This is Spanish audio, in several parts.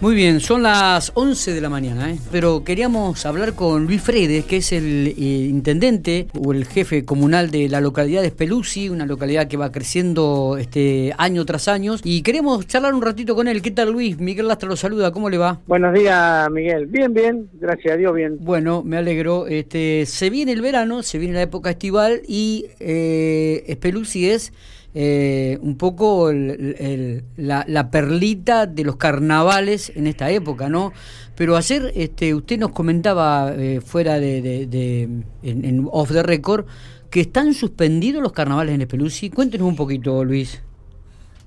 Muy bien, son las 11 de la mañana, ¿eh? pero queríamos hablar con Luis Fredes, que es el eh, intendente o el jefe comunal de la localidad de Speluzzi, una localidad que va creciendo este año tras año, y queremos charlar un ratito con él. ¿Qué tal, Luis? Miguel Lastra lo saluda, ¿cómo le va? Buenos días, Miguel. Bien, bien, gracias a Dios, bien. Bueno, me alegro. Este, se viene el verano, se viene la época estival y eh, Speluzzi es eh, un poco la, perlita de los carnavales en esta época, ¿no? Pero ayer este, usted nos comentaba eh, fuera de, en, off the record que están suspendidos los carnavales en Espeluzzi. Cuéntenos un poquito, Luis.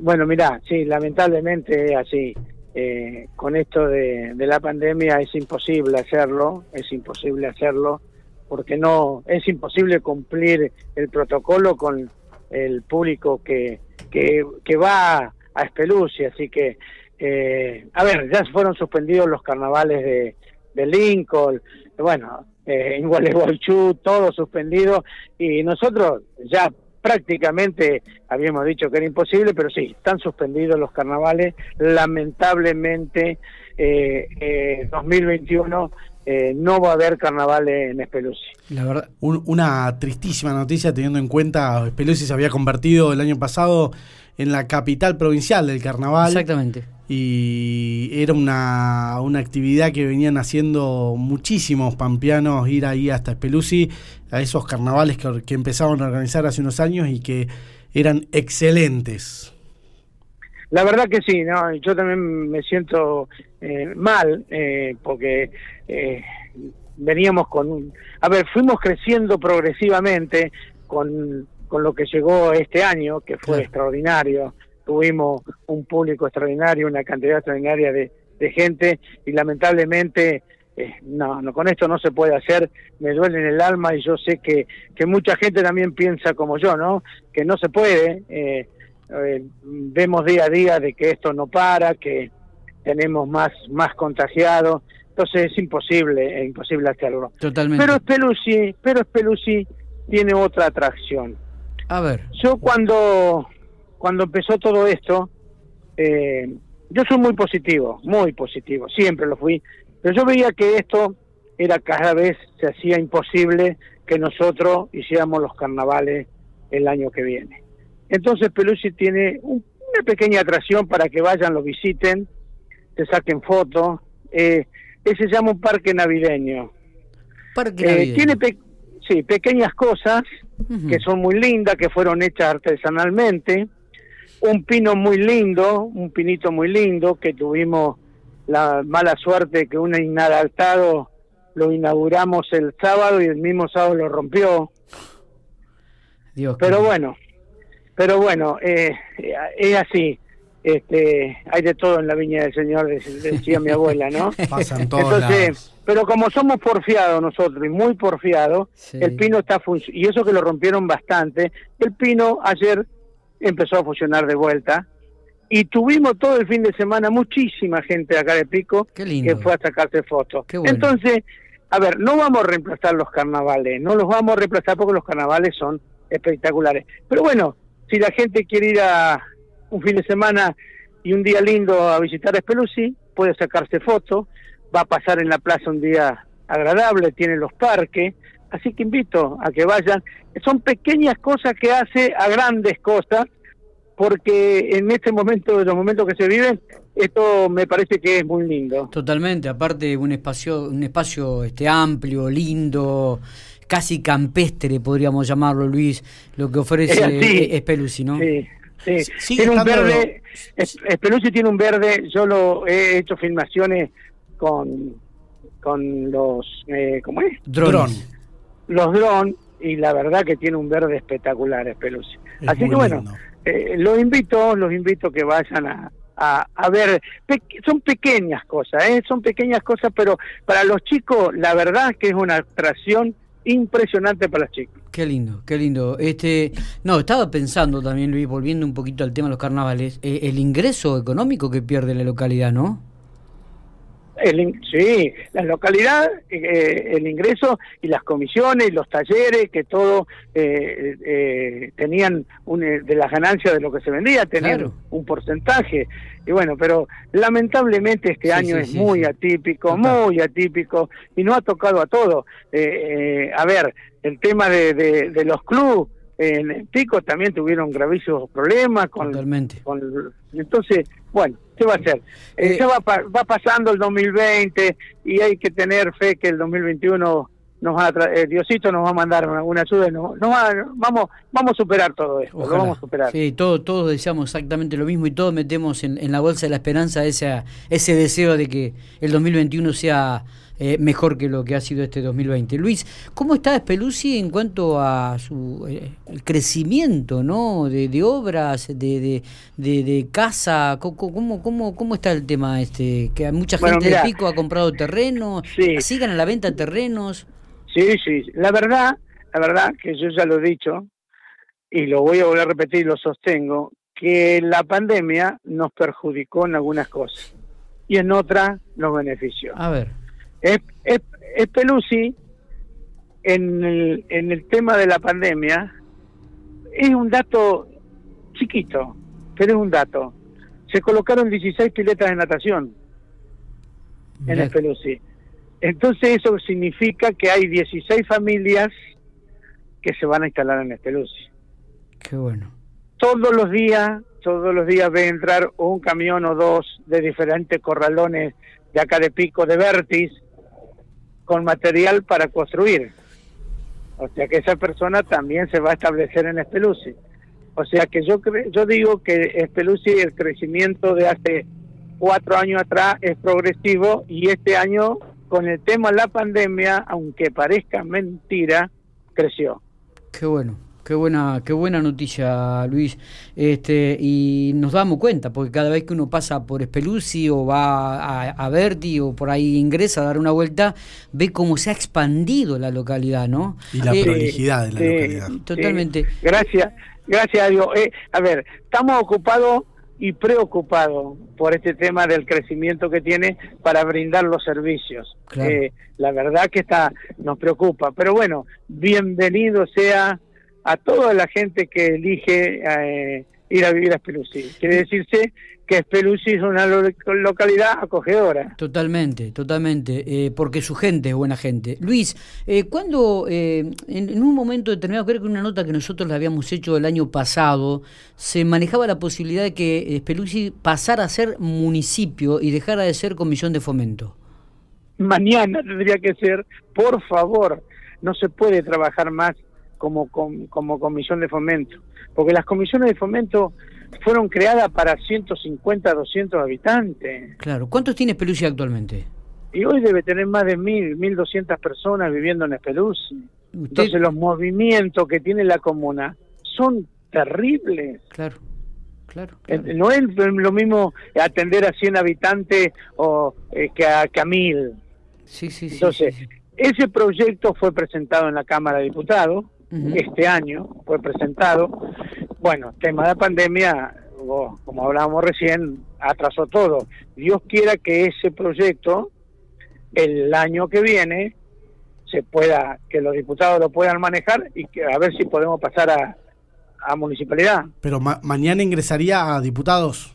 Bueno, mira, sí, lamentablemente así. Eh, con esto de la pandemia es imposible hacerlo, es imposible hacerlo, porque no es imposible cumplir el protocolo con el público que, que, va a Espeluzzi, así que, eh, a ver, ya fueron suspendidos los carnavales de, de Lincoln, bueno, eh, en Gualeguaychú, todo suspendido, y nosotros ya prácticamente habíamos dicho que era imposible, pero sí, están suspendidos los carnavales, lamentablemente eh, eh 2021 eh, no va a haber carnaval en Espeluzzi. La verdad, una tristísima noticia teniendo en cuenta Espeluzzi se había convertido el año pasado en la capital provincial del carnaval. Exactamente. Y era una, una actividad que venían haciendo muchísimos pampeanos ir ahí hasta Espeluzzi, a esos carnavales que, que empezaban a organizar hace unos años y que eran excelentes. La verdad que sí, no, yo también me siento eh, mal eh, porque eh, veníamos con, a ver, fuimos creciendo progresivamente con, con lo que llegó este año, que fue extraordinario. Tuvimos un público extraordinario, una cantidad extraordinaria de, de gente y lamentablemente no, no, con esto no se puede hacer, me duele en el alma y yo sé que, que mucha gente también piensa como yo, ¿no? Que no se puede, eh, eh, vemos día a día de que esto no para, que tenemos más, más contagiados, entonces es imposible, es imposible hacerlo. Totalmente. Pero Spelucci, pero Spelucci tiene otra atracción. A ver. Yo cuando, cuando empezó todo esto, eh, yo soy muy positivo, muy positivo, siempre lo fui, pero yo veía que esto era cada vez se hacía imposible que nosotros hiciéramos los carnavales el año que viene. Entonces Pelusi tiene una pequeña atracción para que vayan, lo visiten, se saquen fotos. Eh, ese se llama un parque navideño. Parque eh, navideño. tiene sí, pequeñas cosas que son muy lindas, que fueron hechas artesanalmente. Un pino muy lindo, un pinito muy lindo, que tuvimos la mala suerte que un inadaptado lo inauguramos el sábado y el mismo sábado lo rompió. Dios Pero bueno, pero bueno, eh, es así. Este, hay de todo en la viña del Señor, decía mi abuela, ¿no? Pasan Entonces, pero como somos porfiados nosotros y muy porfiados, el pino está y eso que lo rompieron bastante, el pino ayer empezó a funcionar de vuelta y tuvimos todo el fin de semana muchísima gente acá de Pico que fue a sacarse fotos. Entonces, a ver, no vamos a reemplazar los carnavales, no los vamos a reemplazar porque los carnavales son espectaculares. Pero bueno, si la gente quiere ir a un fin de semana y un día lindo a visitar Espeluzzi, puede sacarse fotos, va a pasar en la plaza un día agradable, tiene los parques, así que invito a que vayan. Son pequeñas cosas que hace a grandes cosas, porque en este momento, de los momentos que se viven, esto me parece que es muy lindo. Totalmente, aparte un espacio, un espacio este amplio, lindo, casi campestre, podríamos llamarlo, Luis, lo que ofrece Espeluzzi, ¿no? Sí, sí. tiene un verde, Espeluzzi tiene un verde, yo lo he hecho filmaciones con, con los, eh, ¿cómo es? Drones. Los drones, y la verdad que tiene un verde espectacular Espeluzzi. Así que bueno, eh, los invito, los invito que vayan a, a, ver, son pequeñas cosas, ¿eh? son pequeñas cosas, pero para los chicos la verdad que es una atracción impresionante para las chicas. Qué lindo, qué lindo. Este, no, estaba pensando también, Luis, volviendo un poquito al tema de los carnavales, eh, el ingreso económico que pierde la localidad, ¿no? El, sí, la localidad, eh, el ingreso y las comisiones, los talleres, que todo eh, eh, tenían un, de las ganancias de lo que se vendía, tenían un porcentaje. Y bueno, pero lamentablemente este año es muy atípico, muy atípico, y no ha tocado a todo. a ver, el tema de, de los clubes en Pico también tuvieron gravísimos problemas con, con entonces bueno qué va a hacer eh, eh va, va pasando el 2020 y hay que tener fe que el 2021 nos va a eh, Diosito nos va a mandar una, ayuda no, vamos vamos a superar todo esto lo vamos a superar. Sí todos todos deseamos exactamente lo mismo y todos metemos en, en la bolsa de la esperanza ese ese deseo de que el 2021 sea eh, mejor que lo que ha sido este 2020. Luis, ¿cómo está Speluzzi en cuanto a su eh, el crecimiento ¿no? de, obras, de, de, de, casa? ¿Cómo, cómo, ¿Cómo está el tema este? Que mucha gente de Pico ha comprado terrenos, sigan a la venta terrenos. Sí, sí, la verdad, la verdad que yo ya lo he dicho y lo voy a volver a repetir y lo sostengo, que la pandemia nos perjudicó en algunas cosas y en otras nos benefició. A ver. Es, es, en el, en el tema de la pandemia, es un dato chiquito, pero es un dato. Se colocaron 16 piletas de natación en el Pelusi. Entonces eso significa que hay 16 familias que se van a instalar en el Pelusi. Qué bueno. Todos los días, todos los días ve entrar un camión o dos de diferentes corralones de acá de Pico de Vertis con material para construir. O sea que esa persona también se va a establecer en Espeluci. O sea que yo yo digo que Espeluci el crecimiento de hace cuatro años atrás es progresivo y este año con el tema de la pandemia, aunque parezca mentira, creció. Qué bueno. Qué buena, qué buena noticia, Luis. Este, y nos damos cuenta, porque cada vez que uno pasa por Speluzzi o va a, a Verdi o por ahí ingresa a dar una vuelta, ve cómo se ha expandido la localidad, ¿no? Y la eh, prolijidad de la localidad. Totalmente. Gracias, gracias a Eh, a ver, estamos ocupados y preocupados por este tema del crecimiento que tiene para brindar los servicios. Eh, la verdad que está nos preocupa, pero bueno, bienvenido sea a toda la gente que elige eh, ir a vivir a Speluzzi. Quiere decirse que Speluzzi es una localidad acogedora. Totalmente, totalmente, eh, porque su gente es buena gente. Luis, eh, cuando en, un momento determinado, creo que una nota que nosotros le habíamos hecho el año pasado, se manejaba la posibilidad de que Speluzzi pasara a ser municipio y dejara de ser comisión de fomento. Mañana tendría que ser, por favor, no se puede trabajar más como, como, comisión de fomento, porque las comisiones de fomento fueron creadas para 150, 200 habitantes. Claro, ¿cuántos tiene Espeluci actualmente? Y hoy debe tener más de mil, mil doscientas personas viviendo en Espeluci. Entonces los movimientos que tiene la comuna son terribles. Claro. Claro, No es lo mismo atender a 100 habitantes o eh, que, a, que a mil. Sí, sí, Entonces, ese proyecto fue presentado en la Cámara de Diputados este año, fue presentado. Bueno, tema de pandemia, como hablábamos recién, atrasó todo. Dios quiera que ese proyecto, el año que viene, se pueda, que los diputados lo puedan manejar y que a ver si podemos pasar a, a municipalidad. Pero mañana ingresaría a diputados.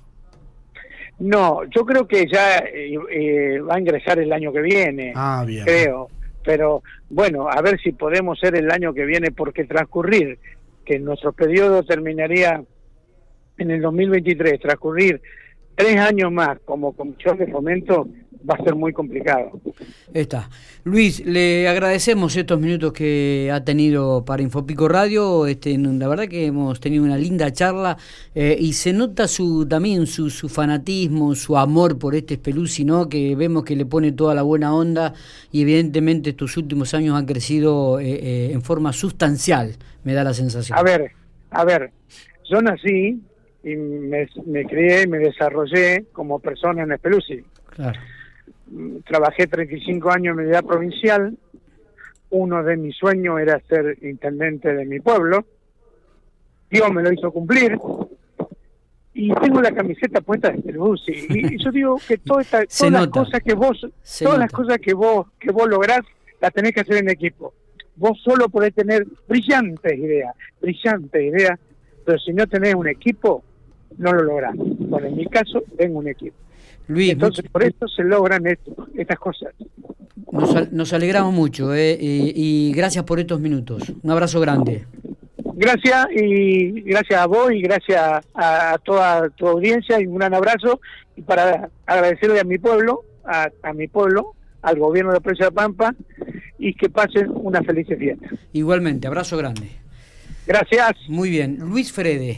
No, yo creo que ya eh, eh, va a ingresar el año que viene. Ah, bien. Creo pero bueno, a ver si podemos ser el año que viene, porque transcurrir, que nuestro periodo terminaría en el 2023, transcurrir tres años más como comisión de fomento va a ser muy complicado. Está. Luis, le agradecemos estos minutos que ha tenido para Infopico Radio. Este, la verdad que hemos tenido una linda charla eh, y se nota su también su, su fanatismo, su amor por este Speluzzi, ¿no? que vemos que le pone toda la buena onda y evidentemente estos últimos años han crecido eh, eh, en forma sustancial, me da la sensación. A ver, a ver, yo nací y me, me crié y me desarrollé como persona en Speluzzi. Claro trabajé 35 años en medida provincial. Uno de mis sueños era ser intendente de mi pueblo. Dios me lo hizo cumplir. y tengo la camiseta puesta de Peruzzi y, yo digo que toda esta, todas las cosas que vos todas las cosas que vos que vos lográs las tenés que hacer en equipo vos solo podés tener brillantes ideas brillantes ideas pero si no tenés un equipo no lo lográs bueno en mi caso tengo un equipo Luis, entonces por eso se logran esto, estas cosas nos, alegramos mucho eh, y, y gracias por estos minutos un abrazo grande Gracias y gracias a vos y gracias a, toda tu audiencia y un gran abrazo y para agradecerle a mi pueblo, a, mi pueblo, al gobierno de Presa de Pampa y que pasen una feliz fiesta. Igualmente, abrazo grande. Gracias. Muy bien, Luis Frede.